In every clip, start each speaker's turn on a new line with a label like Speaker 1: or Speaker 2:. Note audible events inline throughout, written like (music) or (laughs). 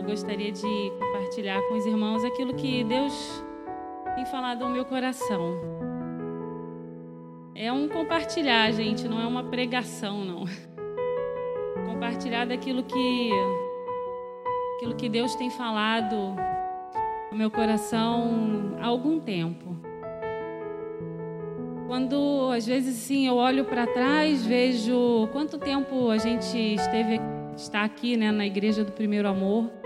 Speaker 1: eu gostaria de compartilhar com os irmãos aquilo que Deus tem falado ao meu coração. É um compartilhar, gente, não é uma pregação, não. Compartilhar daquilo que aquilo que Deus tem falado no meu coração há algum tempo. Quando às vezes sim eu olho para trás, vejo quanto tempo a gente esteve está aqui, né, na igreja do Primeiro Amor.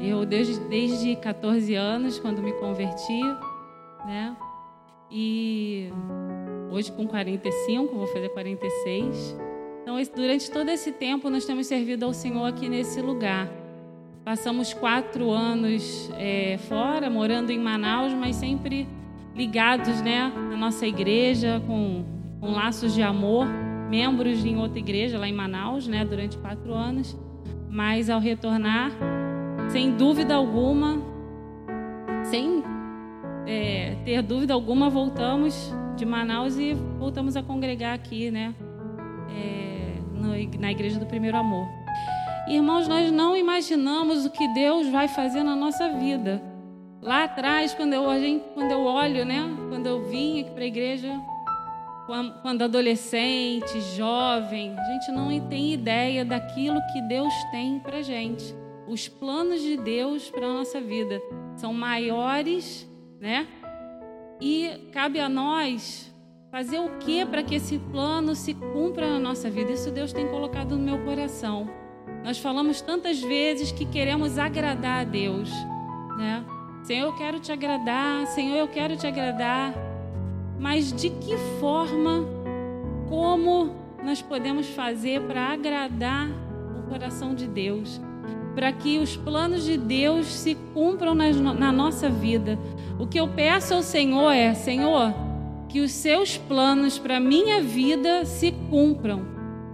Speaker 1: Eu desde desde 14 anos quando me converti, né? E hoje com 45, vou fazer 46. Então, durante todo esse tempo, nós temos servido ao Senhor aqui nesse lugar. Passamos quatro anos é, fora, morando em Manaus, mas sempre ligados né, na nossa igreja, com, com laços de amor, membros em outra igreja lá em Manaus, né, durante quatro anos. Mas ao retornar, sem dúvida alguma, sem é, ter dúvida alguma, voltamos de Manaus e voltamos a congregar aqui, né, é, no, na Igreja do Primeiro Amor. Irmãos, nós não imaginamos o que Deus vai fazer na nossa vida. Lá atrás, quando eu, quando eu olho, né? Quando eu vim aqui para a igreja, quando adolescente, jovem, a gente não tem ideia daquilo que Deus tem para gente. Os planos de Deus para a nossa vida são maiores, né? E cabe a nós fazer o que para que esse plano se cumpra na nossa vida. Isso Deus tem colocado no meu coração. Nós falamos tantas vezes que queremos agradar a Deus, né? Senhor, eu quero te agradar, Senhor, eu quero te agradar. Mas de que forma, como nós podemos fazer para agradar o coração de Deus? Para que os planos de Deus se cumpram na, na nossa vida. O que eu peço ao Senhor é: Senhor, que os seus planos para a minha vida se cumpram.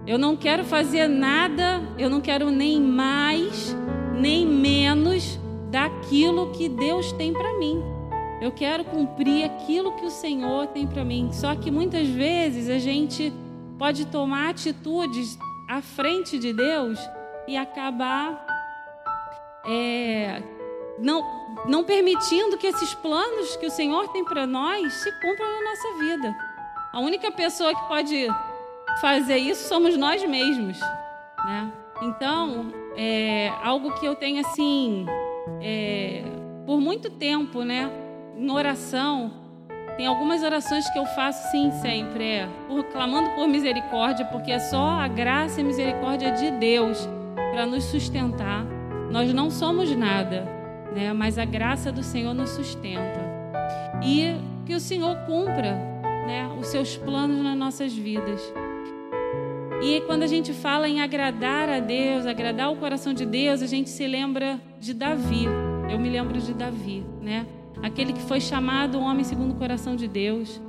Speaker 1: Eu não quero fazer nada, eu não quero nem mais, nem menos daquilo que Deus tem para mim. Eu quero cumprir aquilo que o Senhor tem para mim. Só que muitas vezes a gente pode tomar atitudes à frente de Deus e acabar é, não, não permitindo que esses planos que o Senhor tem para nós se cumpram na nossa vida. A única pessoa que pode fazer isso somos nós mesmos, né? Então, é algo que eu tenho assim é, por muito tempo, né, em oração, tem algumas orações que eu faço sim sempre, é por, clamando por misericórdia, porque é só a graça e misericórdia de Deus para nos sustentar. Nós não somos nada, né, mas a graça do Senhor nos sustenta. E que o Senhor cumpra, né, os seus planos nas nossas vidas. E quando a gente fala em agradar a Deus, agradar o coração de Deus, a gente se lembra de Davi. Eu me lembro de Davi, né? Aquele que foi chamado homem segundo o coração de Deus.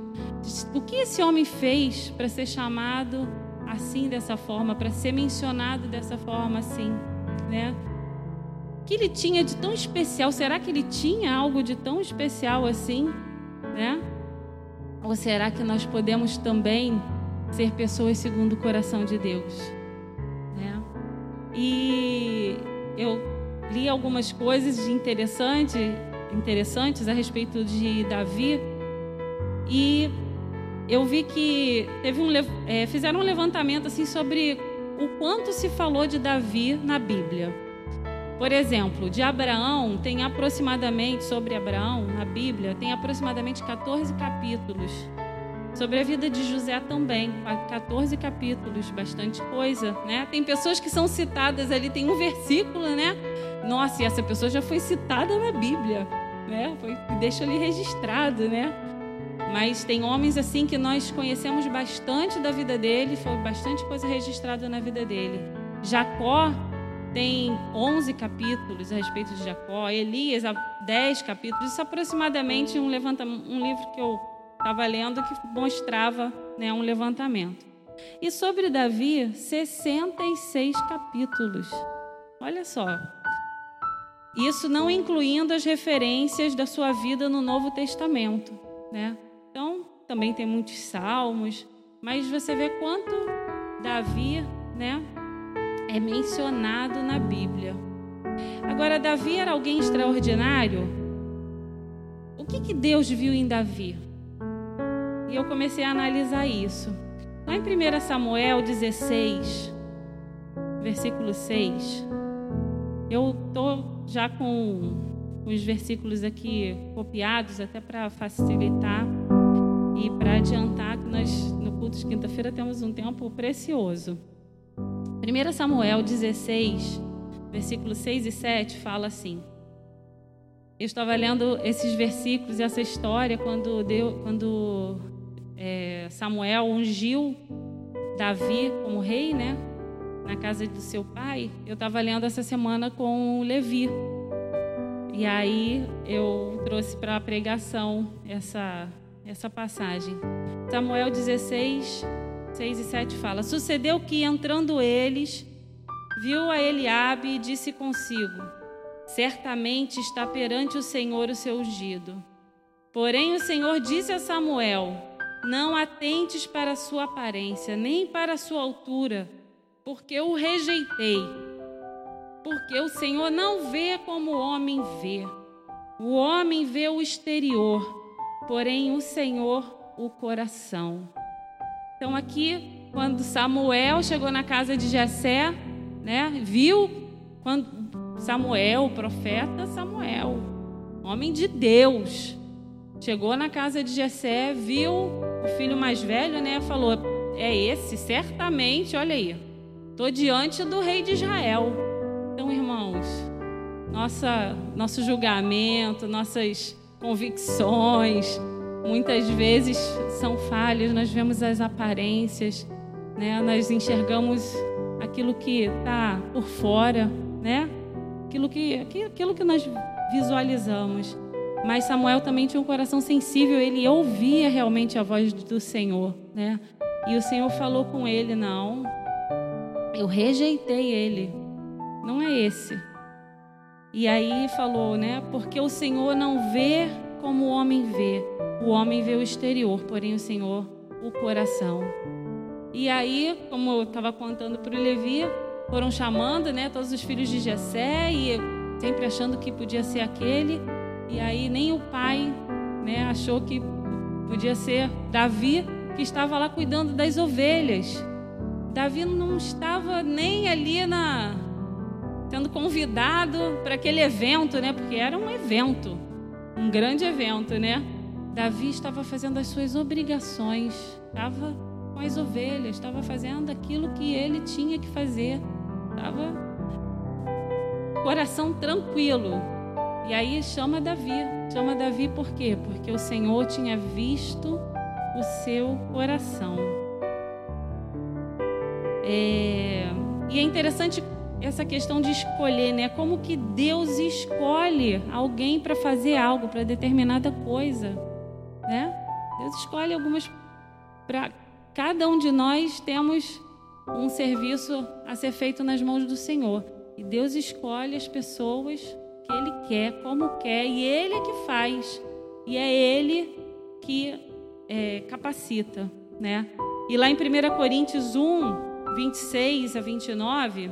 Speaker 1: O que esse homem fez para ser chamado assim dessa forma, para ser mencionado dessa forma assim, né? O que ele tinha de tão especial? Será que ele tinha algo de tão especial assim, né? Ou será que nós podemos também ser pessoas segundo o coração de Deus. Né? E eu li algumas coisas interessante, interessantes a respeito de Davi e eu vi que teve um, é, fizeram um levantamento assim sobre o quanto se falou de Davi na Bíblia. Por exemplo, de Abraão tem aproximadamente sobre Abraão na Bíblia tem aproximadamente 14 capítulos. Sobre a vida de José também, 14 capítulos, bastante coisa, né? Tem pessoas que são citadas ali, tem um versículo, né? Nossa, e essa pessoa já foi citada na Bíblia, né? Foi, deixa ali registrado, né? Mas tem homens assim que nós conhecemos bastante da vida dele, foi bastante coisa registrada na vida dele. Jacó tem 11 capítulos a respeito de Jacó, Elias 10 capítulos, isso é aproximadamente um levanta um livro que eu estava lendo que mostrava né, um levantamento. E sobre Davi, 66 capítulos. Olha só. Isso não incluindo as referências da sua vida no Novo Testamento, né? Então, também tem muitos salmos, mas você vê quanto Davi, né, é mencionado na Bíblia. Agora Davi era alguém extraordinário? O que, que Deus viu em Davi? E eu comecei a analisar isso. Lá em 1 Samuel 16, versículo 6, eu estou já com os versículos aqui copiados, até para facilitar e para adiantar que nós, no culto de quinta-feira, temos um tempo precioso. 1 Samuel 16, versículos 6 e 7 fala assim. Eu estava lendo esses versículos e essa história quando, deu, quando é, Samuel ungiu Davi como rei, né? Na casa do seu pai. Eu estava lendo essa semana com o Levi. E aí eu trouxe para a pregação essa, essa passagem. Samuel 16, 6 e 7 fala: Sucedeu que, entrando eles, viu a Eliabe e disse consigo: Certamente está perante o Senhor o seu ungido. Porém, o Senhor disse a Samuel: Não atentes para a sua aparência, nem para a sua altura, porque o rejeitei. Porque o Senhor não vê como o homem vê. O homem vê o exterior, porém o Senhor o coração. Então aqui, quando Samuel chegou na casa de Jessé, né, viu quando Samuel, o profeta Samuel, homem de Deus, chegou na casa de Jessé, viu o filho mais velho, né, falou: "É esse, certamente, olha aí. Tô diante do rei de Israel." Então, irmãos, nossa, nosso julgamento, nossas convicções, muitas vezes são falhas, nós vemos as aparências, né? nós enxergamos aquilo que está por fora, né? aquilo, que, aquilo que nós visualizamos. Mas Samuel também tinha um coração sensível, ele ouvia realmente a voz do Senhor. Né? E o Senhor falou com ele: Não, eu rejeitei ele, não é esse. E aí falou, né? Porque o Senhor não vê como o homem vê. O homem vê o exterior, porém o Senhor o coração. E aí, como eu estava contando para o Levi, foram chamando, né, todos os filhos de Jessé e sempre achando que podia ser aquele. E aí nem o pai, né, achou que podia ser Davi, que estava lá cuidando das ovelhas. Davi não estava nem ali na sendo convidado para aquele evento, né? Porque era um evento, um grande evento, né? Davi estava fazendo as suas obrigações, estava com as ovelhas, estava fazendo aquilo que ele tinha que fazer, estava coração tranquilo. E aí chama Davi, chama Davi por quê? Porque o Senhor tinha visto o seu coração. É... E é interessante essa questão de escolher, né? Como que Deus escolhe alguém para fazer algo, para determinada coisa, né? Deus escolhe algumas para cada um de nós temos um serviço a ser feito nas mãos do Senhor. E Deus escolhe as pessoas que Ele quer, como quer, e Ele é que faz. E é Ele que é, capacita, né? E lá em 1 Coríntios 1, 26 a 29,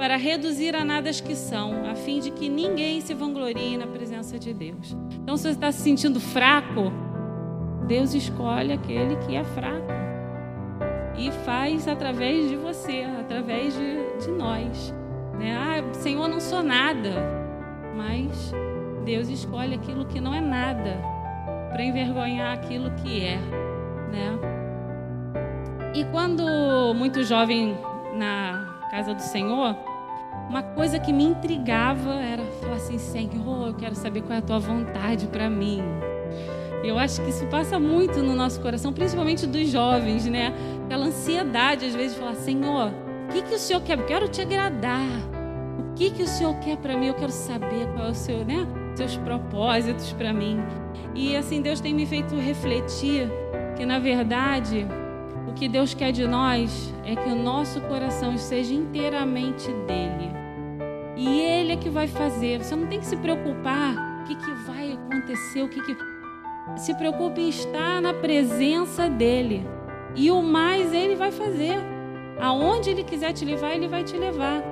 Speaker 1: para reduzir a nada as que são, a fim de que ninguém se vanglorie na presença de Deus. Então, se você está se sentindo fraco, Deus escolhe aquele que é fraco e faz através de você, através de, de nós. Né? Ah, Senhor, não sou nada, mas Deus escolhe aquilo que não é nada para envergonhar aquilo que é, né? E quando muito jovem na casa do Senhor, uma coisa que me intrigava era falar assim: Senhor, eu quero saber qual é a tua vontade para mim. Eu acho que isso passa muito no nosso coração, principalmente dos jovens, né? Aquela ansiedade, às vezes, de falar: Senhor, o que, que o Senhor quer? Eu quero te agradar. O que que o Senhor quer para mim? Eu quero saber qual é o seu, né? Seus propósitos para mim. E assim Deus tem me feito refletir que na verdade o que Deus quer de nós é que o nosso coração seja inteiramente dele. E ele é que vai fazer. Você não tem que se preocupar o que, que vai acontecer, o que, que se preocupe em estar na presença dele. E o mais ele vai fazer. Aonde ele quiser te levar, ele vai te levar.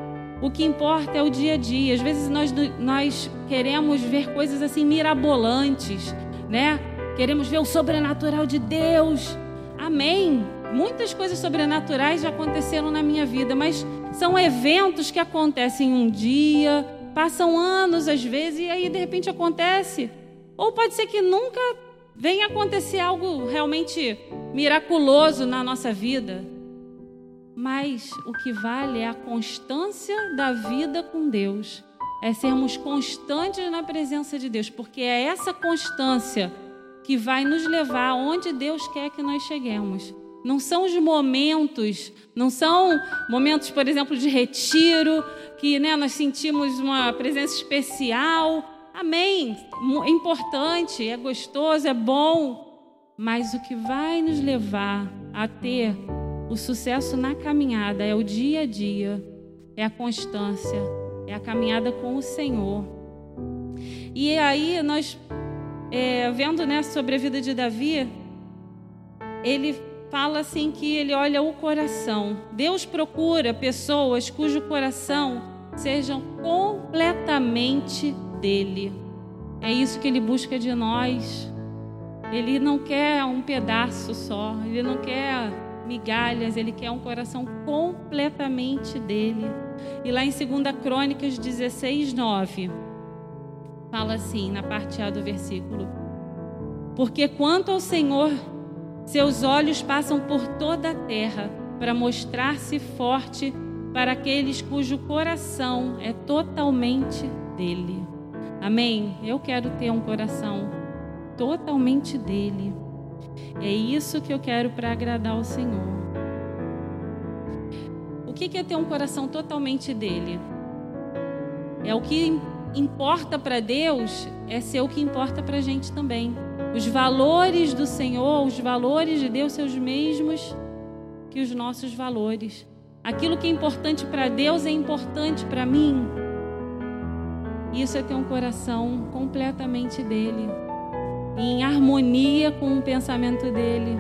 Speaker 1: O que importa é o dia a dia. Às vezes nós, nós queremos ver coisas assim mirabolantes, né? Queremos ver o sobrenatural de Deus. Amém. Muitas coisas sobrenaturais já aconteceram na minha vida, mas são eventos que acontecem um dia, passam anos às vezes e aí de repente acontece. Ou pode ser que nunca venha acontecer algo realmente miraculoso na nossa vida. Mas o que vale é a constância da vida com Deus. É sermos constantes na presença de Deus, porque é essa constância que vai nos levar aonde Deus quer que nós cheguemos. Não são os momentos, não são momentos, por exemplo, de retiro, que né, nós sentimos uma presença especial. Amém. É importante, é gostoso, é bom. Mas o que vai nos levar a ter o sucesso na caminhada é o dia a dia, é a constância, é a caminhada com o Senhor. E aí nós é, vendo né, sobre a vida de Davi, ele fala assim que ele olha o coração. Deus procura pessoas cujo coração sejam completamente dele. É isso que ele busca de nós. Ele não quer um pedaço só, ele não quer migalhas, ele quer um coração completamente dele. E lá em 2 Crônicas 16, 9, fala assim, na parte A do versículo: Porque quanto ao Senhor seus olhos passam por toda a terra para mostrar-se forte para aqueles cujo coração é totalmente dele. Amém? Eu quero ter um coração totalmente dele. É isso que eu quero para agradar ao Senhor. O que é ter um coração totalmente dele? É o que importa para Deus, é ser o que importa para a gente também. Os valores do Senhor, os valores de Deus são os mesmos que os nossos valores. Aquilo que é importante para Deus é importante para mim. Isso é ter um coração completamente dele, em harmonia com o pensamento dele.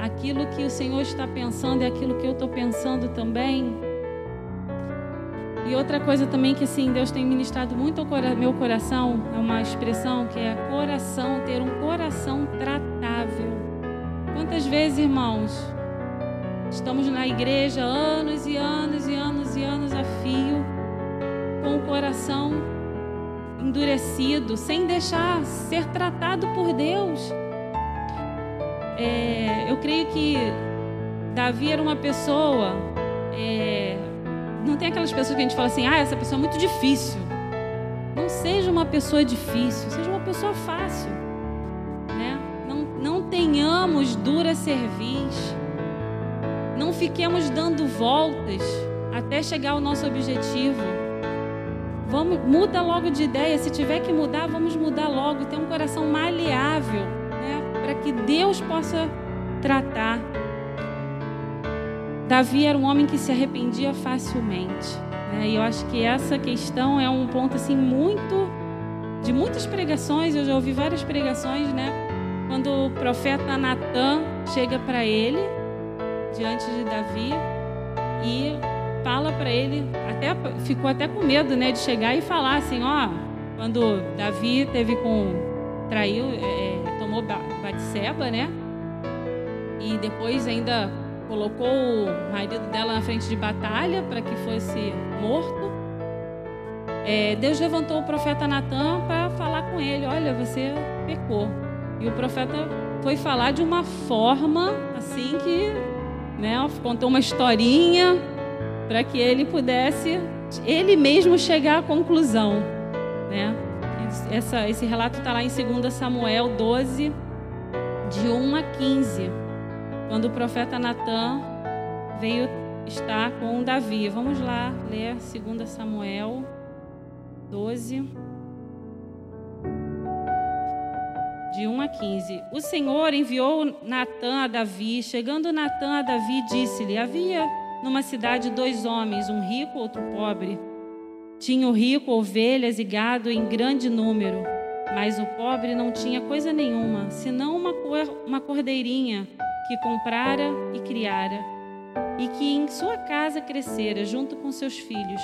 Speaker 1: Aquilo que o Senhor está pensando é aquilo que eu estou pensando também. E outra coisa também que assim, Deus tem ministrado muito ao meu coração, é uma expressão que é coração, ter um coração tratável. Quantas vezes, irmãos, estamos na igreja anos e anos e anos e anos a fio, com o coração endurecido, sem deixar ser tratado por Deus. É, eu creio que Davi era uma pessoa é, não tem aquelas pessoas que a gente fala assim, ah, essa pessoa é muito difícil. Não seja uma pessoa difícil, seja uma pessoa fácil. Né? Não, não tenhamos dura cerviz. Não fiquemos dando voltas até chegar ao nosso objetivo. Vamos, muda logo de ideia. Se tiver que mudar, vamos mudar logo. Ter um coração maleável, né? para que Deus possa tratar Davi era um homem que se arrependia facilmente. Né? E eu acho que essa questão é um ponto assim muito de muitas pregações. Eu já ouvi várias pregações, né? Quando o profeta Natan chega para ele diante de Davi e fala para ele, até ficou até com medo, né, de chegar e falar assim, ó, quando Davi teve com traiu, é, tomou Batseba, né? E depois ainda colocou o marido dela na frente de batalha para que fosse morto. É, Deus levantou o profeta Natan para falar com ele: Olha, você pecou. E o profeta foi falar de uma forma assim que, né, contou uma historinha para que ele pudesse, ele mesmo chegar à conclusão, né? Essa, esse relato está lá em 2 Samuel 12, de 1 a 15 quando o profeta Natan veio está com Davi. Vamos lá ler 2 Samuel 12. De 1 a 15. O Senhor enviou Natã a Davi. Chegando Natã a Davi, disse-lhe: Havia numa cidade dois homens, um rico, outro pobre. Tinha o rico ovelhas e gado em grande número, mas o pobre não tinha coisa nenhuma, senão uma, uma cordeirinha que comprara e criara, e que em sua casa crescera junto com seus filhos.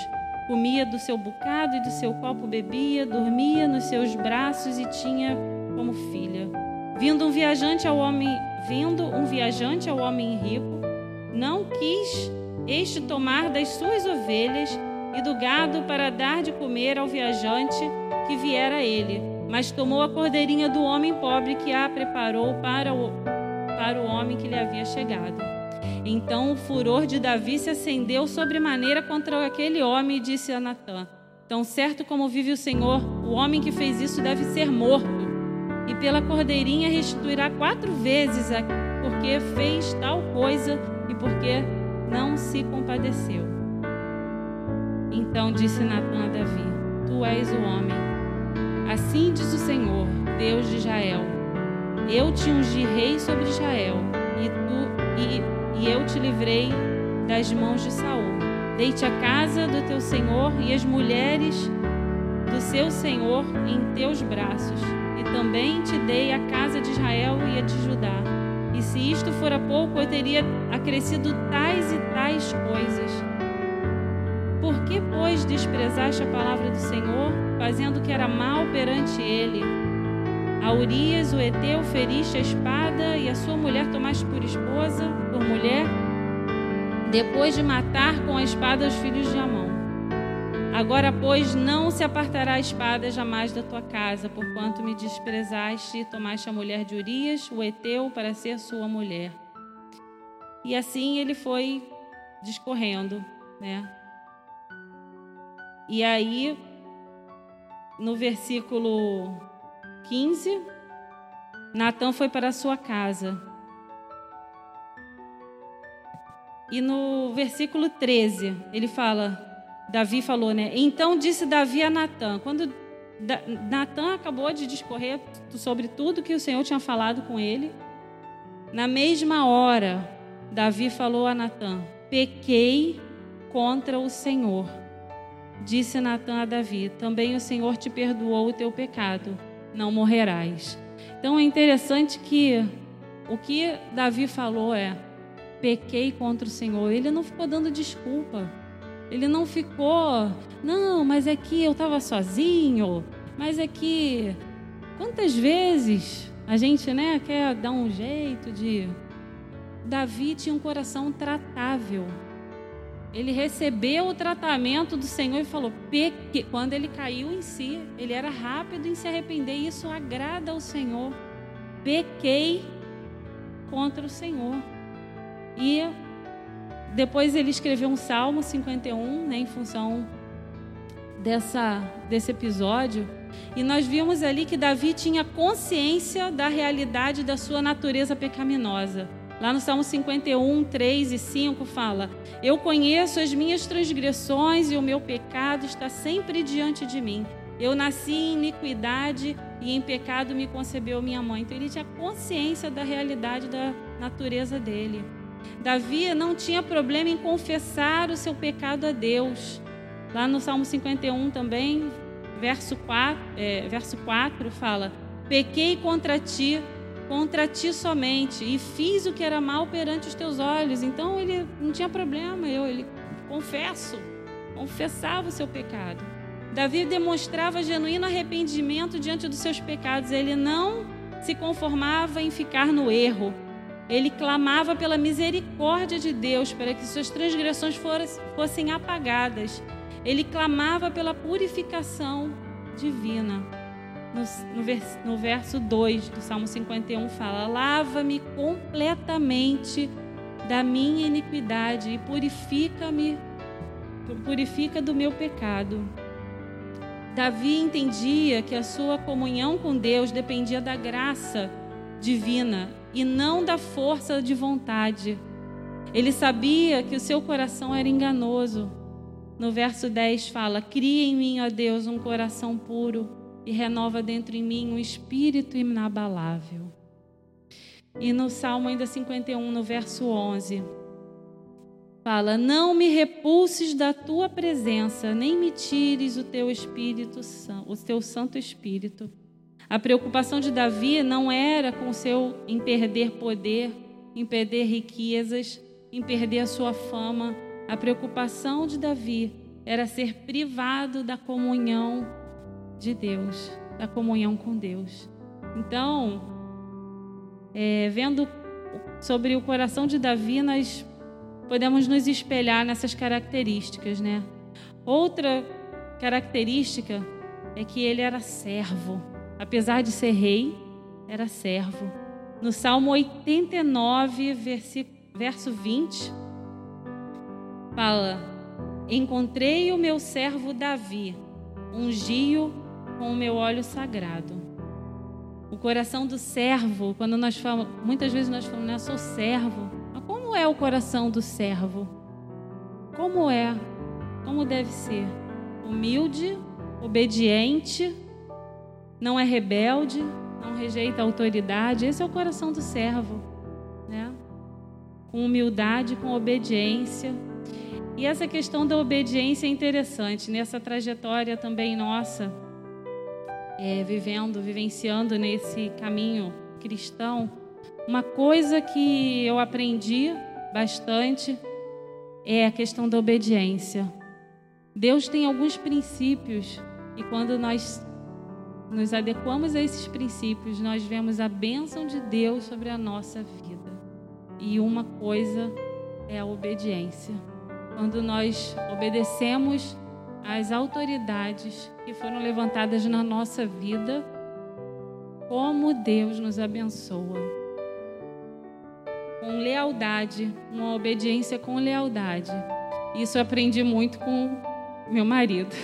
Speaker 1: Comia do seu bocado e do seu copo bebia, dormia nos seus braços e tinha como filha. Vindo um viajante ao homem, vindo um viajante ao homem rico, não quis este tomar das suas ovelhas e do gado para dar de comer ao viajante que viera a ele, mas tomou a cordeirinha do homem pobre que a preparou para o, para o homem que lhe havia chegado. Então o furor de Davi se acendeu sobremaneira contra aquele homem e disse a Natã: Tão certo como vive o Senhor, o homem que fez isso deve ser morto, e pela cordeirinha restituirá quatro vezes porque fez tal coisa e porque não se compadeceu. Então disse Natã a Davi: Tu és o homem. Assim diz o Senhor, Deus de Israel: Eu te ungi rei sobre Israel, e tu e, e eu te livrei das mãos de Saul. Dei-te a casa do teu senhor e as mulheres do seu senhor em teus braços, e também te dei a casa de Israel e a de Judá. E se isto fora pouco, eu teria acrescido tais e tais coisas. Por que, pois, desprezaste a palavra do Senhor, fazendo o que era mal perante ele? A Urias, o Eteu, feriste a espada e a sua mulher tomaste por esposa, por mulher, depois de matar com a espada os filhos de Amon. Agora, pois, não se apartará a espada jamais da tua casa, porquanto me desprezaste e tomaste a mulher de Urias, o Eteu, para ser sua mulher. E assim ele foi discorrendo, né? E aí, no versículo 15, Natan foi para sua casa. E no versículo 13, ele fala, Davi falou, né? Então disse Davi a Natan, quando Natan acabou de discorrer sobre tudo que o Senhor tinha falado com ele, na mesma hora, Davi falou a Natan: Pequei contra o Senhor Disse Natã a Davi: Também o Senhor te perdoou o teu pecado, não morrerás. Então é interessante que o que Davi falou é: pequei contra o Senhor. Ele não ficou dando desculpa. Ele não ficou, não, mas é que eu estava sozinho, mas é que. Quantas vezes a gente né, quer dar um jeito de. Davi tinha um coração tratável. Ele recebeu o tratamento do Senhor e falou: Peque. Quando ele caiu em si, ele era rápido em se arrepender. E isso agrada ao Senhor. Pequei contra o Senhor. E depois ele escreveu um Salmo 51, né, em função dessa, desse episódio. E nós vimos ali que Davi tinha consciência da realidade da sua natureza pecaminosa. Lá no Salmo 51, 3 e 5 fala: Eu conheço as minhas transgressões e o meu pecado está sempre diante de mim. Eu nasci em iniquidade e em pecado me concebeu minha mãe. Então ele tinha consciência da realidade da natureza dele. Davi não tinha problema em confessar o seu pecado a Deus. Lá no Salmo 51 também, verso 4, é, verso 4 fala: Pequei contra ti, contra ti somente e fiz o que era mal perante os teus olhos. Então ele não tinha problema, eu ele confesso, confessava o seu pecado. Davi demonstrava genuíno arrependimento diante dos seus pecados. Ele não se conformava em ficar no erro. Ele clamava pela misericórdia de Deus para que suas transgressões fossem apagadas. Ele clamava pela purificação divina no, no, no verso 2 do Salmo 51 fala: Lava-me completamente da minha iniquidade e purifica-me, purifica do meu pecado. Davi entendia que a sua comunhão com Deus dependia da graça divina e não da força de vontade. Ele sabia que o seu coração era enganoso. No verso 10 fala: Cria em mim, ó Deus, um coração puro e renova dentro em mim um espírito inabalável. E no Salmo ainda 51, no verso 11, fala: Não me repulses da tua presença, nem me tires o teu espírito, o teu Santo Espírito. A preocupação de Davi não era com seu em perder poder, em perder riquezas, em perder a sua fama. A preocupação de Davi era ser privado da comunhão de Deus, da comunhão com Deus. Então, é, vendo sobre o coração de Davi, nós podemos nos espelhar nessas características, né? Outra característica é que ele era servo. Apesar de ser rei, era servo. No Salmo 89, verso 20, fala: Encontrei o meu servo Davi, ungi-o com o meu óleo sagrado. O coração do servo, quando nós falamos, muitas vezes nós falamos, né, sou servo. Mas como é o coração do servo? Como é? Como deve ser? Humilde, obediente, não é rebelde, não rejeita a autoridade. Esse é o coração do servo, né? Com humildade, com obediência. E essa questão da obediência é interessante nessa trajetória também nossa é, vivendo, vivenciando nesse caminho cristão, uma coisa que eu aprendi bastante é a questão da obediência. Deus tem alguns princípios e quando nós nos adequamos a esses princípios, nós vemos a bênção de Deus sobre a nossa vida. E uma coisa é a obediência. Quando nós obedecemos às autoridades que foram levantadas na nossa vida, como Deus nos abençoa. Com lealdade, uma obediência com lealdade. Isso eu aprendi muito com meu marido.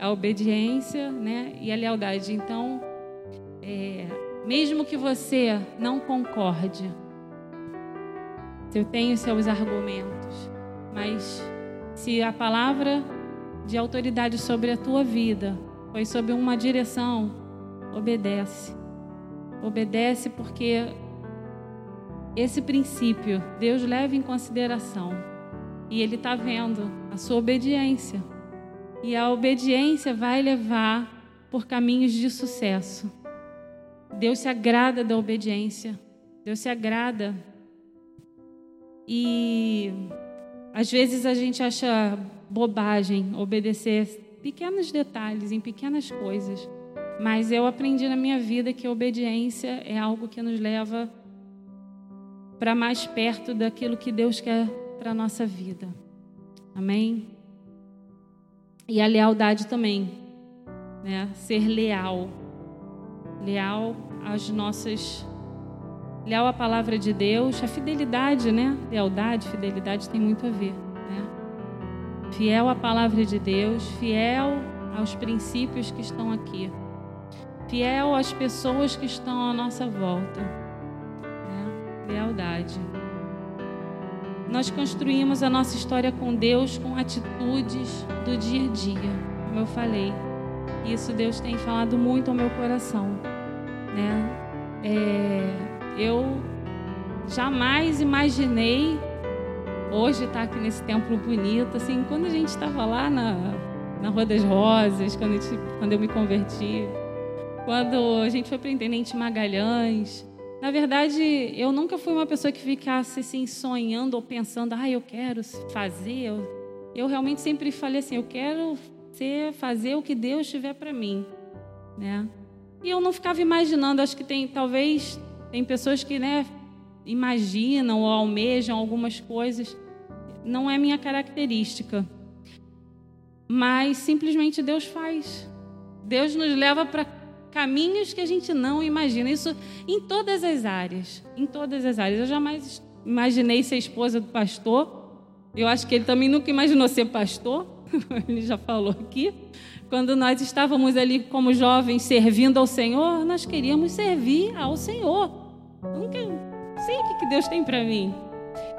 Speaker 1: A obediência né, e a lealdade. Então, é, mesmo que você não concorde, eu tenho seus argumentos, mas se a palavra de autoridade sobre a tua vida, foi sob uma direção, obedece. Obedece porque esse princípio Deus leva em consideração e Ele está vendo a sua obediência. E a obediência vai levar por caminhos de sucesso. Deus se agrada da obediência. Deus se agrada. E às vezes a gente acha bobagem obedecer pequenos detalhes, em pequenas coisas. Mas eu aprendi na minha vida que a obediência é algo que nos leva para mais perto daquilo que Deus quer para a nossa vida. Amém? E a lealdade também, né? Ser leal. Leal às nossas leal à palavra de Deus, a fidelidade, né? Lealdade, fidelidade tem muito a ver fiel à palavra de Deus, fiel aos princípios que estão aqui, fiel às pessoas que estão à nossa volta. Né? Lealdade. Nós construímos a nossa história com Deus com atitudes do dia a dia, como eu falei. Isso Deus tem falado muito ao meu coração. Né? É, eu jamais imaginei hoje estar aqui nesse templo bonito. Assim, quando a gente estava lá na, na Rua das Rosas, quando, gente, quando eu me converti, quando a gente foi para Intendente Magalhães, na verdade, eu nunca fui uma pessoa que ficasse assim sonhando ou pensando, ah, eu quero fazer. Eu, eu realmente sempre falei assim, eu quero ser, fazer o que Deus tiver para mim, né? E eu não ficava imaginando, acho que tem, talvez, tem pessoas que, né, imaginam ou almejam algumas coisas. Não é minha característica. Mas simplesmente Deus faz. Deus nos leva para caminhos que a gente não imagina. Isso em todas as áreas. Em todas as áreas. Eu jamais imaginei ser esposa do pastor. Eu acho que ele também nunca imaginou ser pastor. (laughs) ele já falou aqui. Quando nós estávamos ali como jovens servindo ao Senhor, nós queríamos servir ao Senhor. Nunca sei o que Deus tem para mim.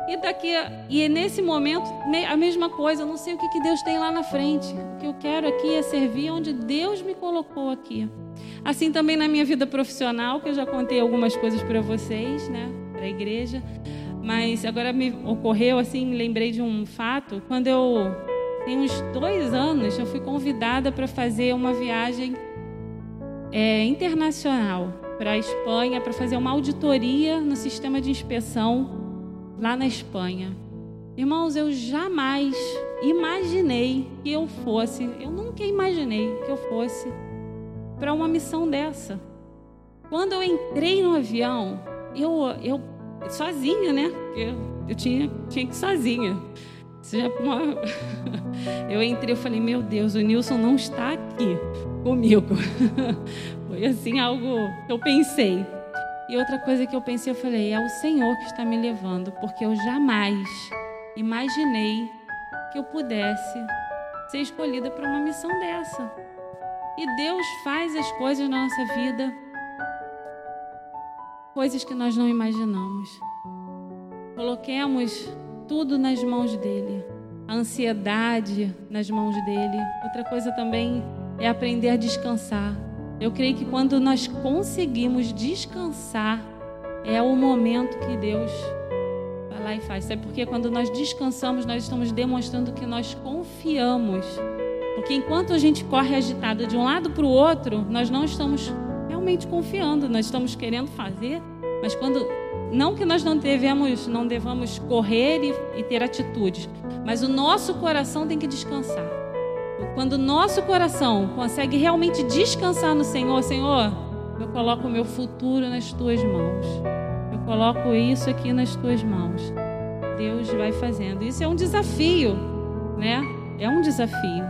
Speaker 1: E daqui e nesse momento a mesma coisa, eu não sei o que, Deus tem lá na frente. O que eu quero aqui é servir onde Deus me colocou aqui. Assim também na minha vida profissional, que eu já contei algumas coisas para vocês, né, para a igreja. Mas agora me ocorreu assim, lembrei de um fato. Quando eu tem uns dois anos, eu fui convidada para fazer uma viagem é, internacional para a Espanha para fazer uma auditoria no sistema de inspeção lá na Espanha. Irmãos, eu jamais imaginei que eu fosse, eu nunca imaginei que eu fosse para uma missão dessa. Quando eu entrei no avião, eu, eu sozinha, né? Eu, eu tinha, tinha que ir sozinha. (laughs) Eu entrei, eu falei, meu Deus, o Nilson não está aqui comigo. (laughs) Foi assim algo que eu pensei. E outra coisa que eu pensei, eu falei, é o Senhor que está me levando, porque eu jamais imaginei que eu pudesse ser escolhida para uma missão dessa. E Deus faz as coisas na nossa vida, coisas que nós não imaginamos. Coloquemos tudo nas mãos dele, a ansiedade nas mãos dele. Outra coisa também é aprender a descansar. Eu creio que quando nós conseguimos descansar, é o momento que Deus vai lá e faz. Sabe por quê? Quando nós descansamos, nós estamos demonstrando que nós confiamos. Porque enquanto a gente corre agitado de um lado para o outro, nós não estamos realmente confiando, nós estamos querendo fazer, mas quando não que nós não devemos, não devamos correr e, e ter atitudes, mas o nosso coração tem que descansar. Quando o nosso coração consegue realmente descansar no Senhor, Senhor, eu coloco o meu futuro nas tuas mãos. Eu coloco isso aqui nas tuas mãos. Deus vai fazendo. Isso é um desafio, né? É um desafio.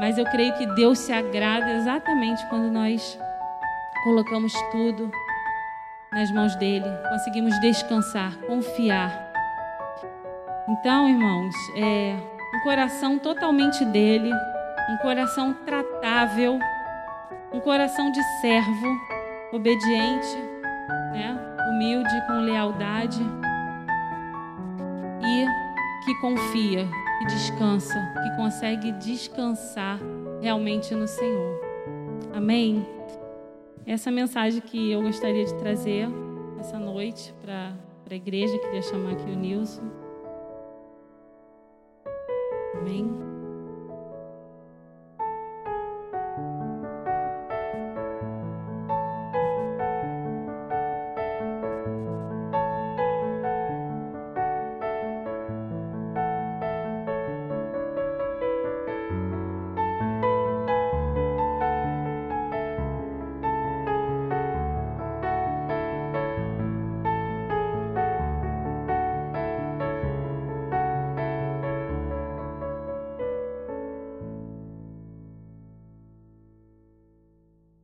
Speaker 1: Mas eu creio que Deus se agrada exatamente quando nós colocamos tudo nas mãos dele, conseguimos descansar, confiar. Então, irmãos, é um coração totalmente dele, um coração tratável, um coração de servo, obediente, né? humilde, com lealdade e que confia, que descansa, que consegue descansar realmente no Senhor. Amém? Essa mensagem que eu gostaria de trazer essa noite para a igreja, queria chamar aqui o Nilson. Amém?